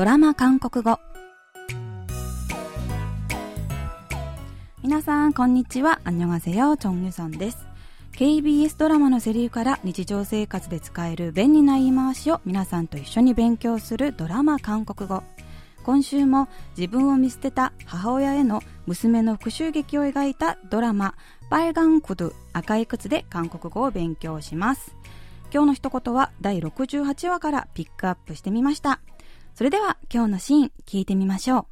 ドラマ韓国語。皆さんこんにちは。アンニョンセヨチョンユソンです KBS ドラマのセリフから日常生活で使える便利な言い回しを皆さんと一緒に勉強するドラマ韓国語。今週も自分を見捨てた母親への娘の復讐劇を描いたドラマ「バイガンコド赤い靴」で韓国語を勉強します。今日の一言は第68話からピックアップしてみました。 それでは今日のシーン聞いてみましょう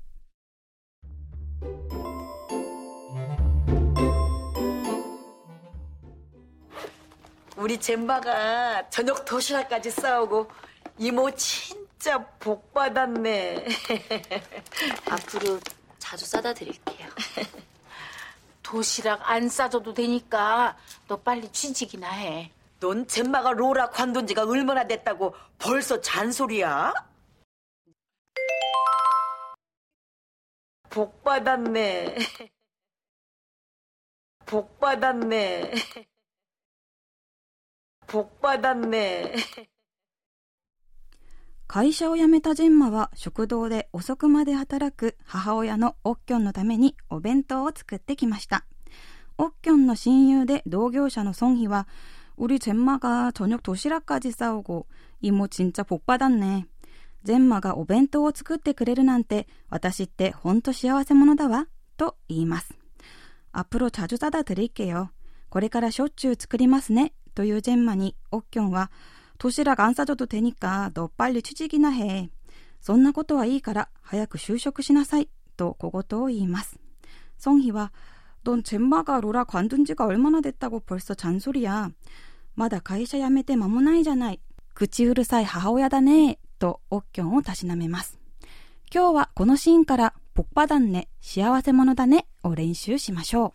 우리젬마가저녁도시락까지싸오고이모진짜복받았네 앞으로 자주 싸다 드릴게요. 도시락 안 싸줘도 되니까 너 빨리 취직이나 해. 넌 젬마가 로라 관둔 지가 얼마나 됐다고 벌써 잔소리야? 복 받았네. 복 받았네. 복 받았네. 会社を辞めたジェンマは食堂で遅くまで働く母親のオッキョンのためにお弁当を作ってきました。オッキョンの親友で同業者のソンヒは、우리젬마가저녁도시락까지싸오고이모진짜복받았네。 ジェンマがお弁当を作ってくれるなんて私ってほんと幸せ者だわ、と言います。앞으로자주싸다드릴게요。これからしょっちゅう作りますね、というジェンマにオッキョンは、 도시락 안 싸줘도 되니까 너 빨리 취직이나 해. そんなことはいいから早く就職しなさいと小言を言います。ソンヒは、넌젬마가로라관둔지가얼마나됐다고벌써잔소리야。まだ会社辞めて間もないじゃない。口うるさい母親だね。 とオッきょんをたしなめます。今日はこのシーンからポッパダンネ、幸せ者だねを練習しましょう。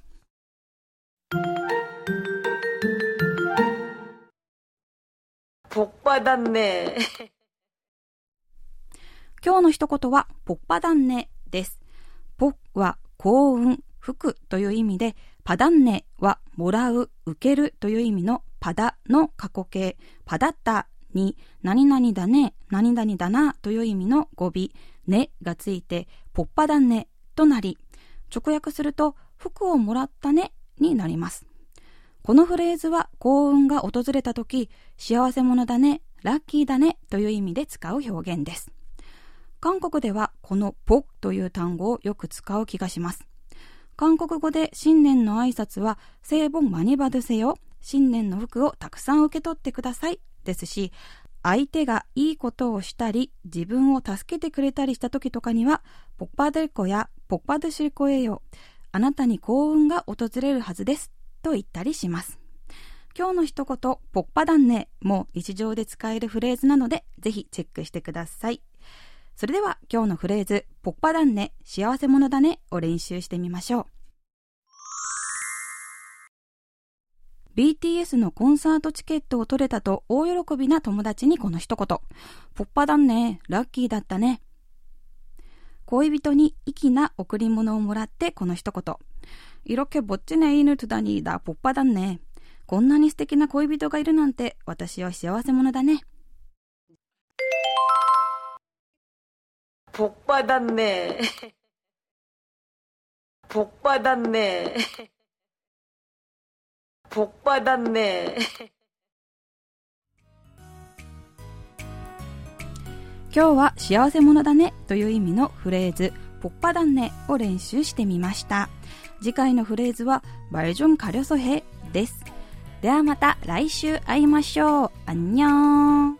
ポッパダンネ。今日の一言はポッパダンネです。ポッは幸運、福という意味で、パダンネはもらう、受けるという意味のパダの過去形、パダッタに何々だね、何々だなという意味の語尾、ねがついて、ポッパダンネとなり、直訳すると、服をもらったねになります。このフレーズは幸運が訪れた時、幸せ者だね、ラッキーだねという意味で使う表現です。韓国ではこのポという単語をよく使う気がします。韓国語で新年の挨拶は、聖本マニバドセよ、新年の服をたくさん受け取ってくださいですし、相手がいいことをしたり、自分を助けてくれたりした時とかには、ポッパデルコやポッパドシルコエよ、あなたに幸運が訪れるはずですと言ったりします。今日の一言、ポッパダンネも日常で使えるフレーズなので、ぜひチェックしてください。それでは今日のフレーズ、ポッパダンネ、幸せ者だねを練習してみましょう。BTS のコンサートチケットを取れたと大喜びな友達にこの一言。ポッパだね。ラッキーだったね。恋人に粋な贈り物をもらってこの一言。色気ぼっちねいぬとだにだ、ポッパだね。こんなに素敵な恋人がいるなんて、私は幸せ者だね。ポッパだね。ポッパだね。 복 받았네. 今日は幸せ者だねという意味のフレーズ、ポッパダンネを練習してみました。次回のフレーズは、말좀가려서해です。ではまた来週会いましょう。あんにょーん。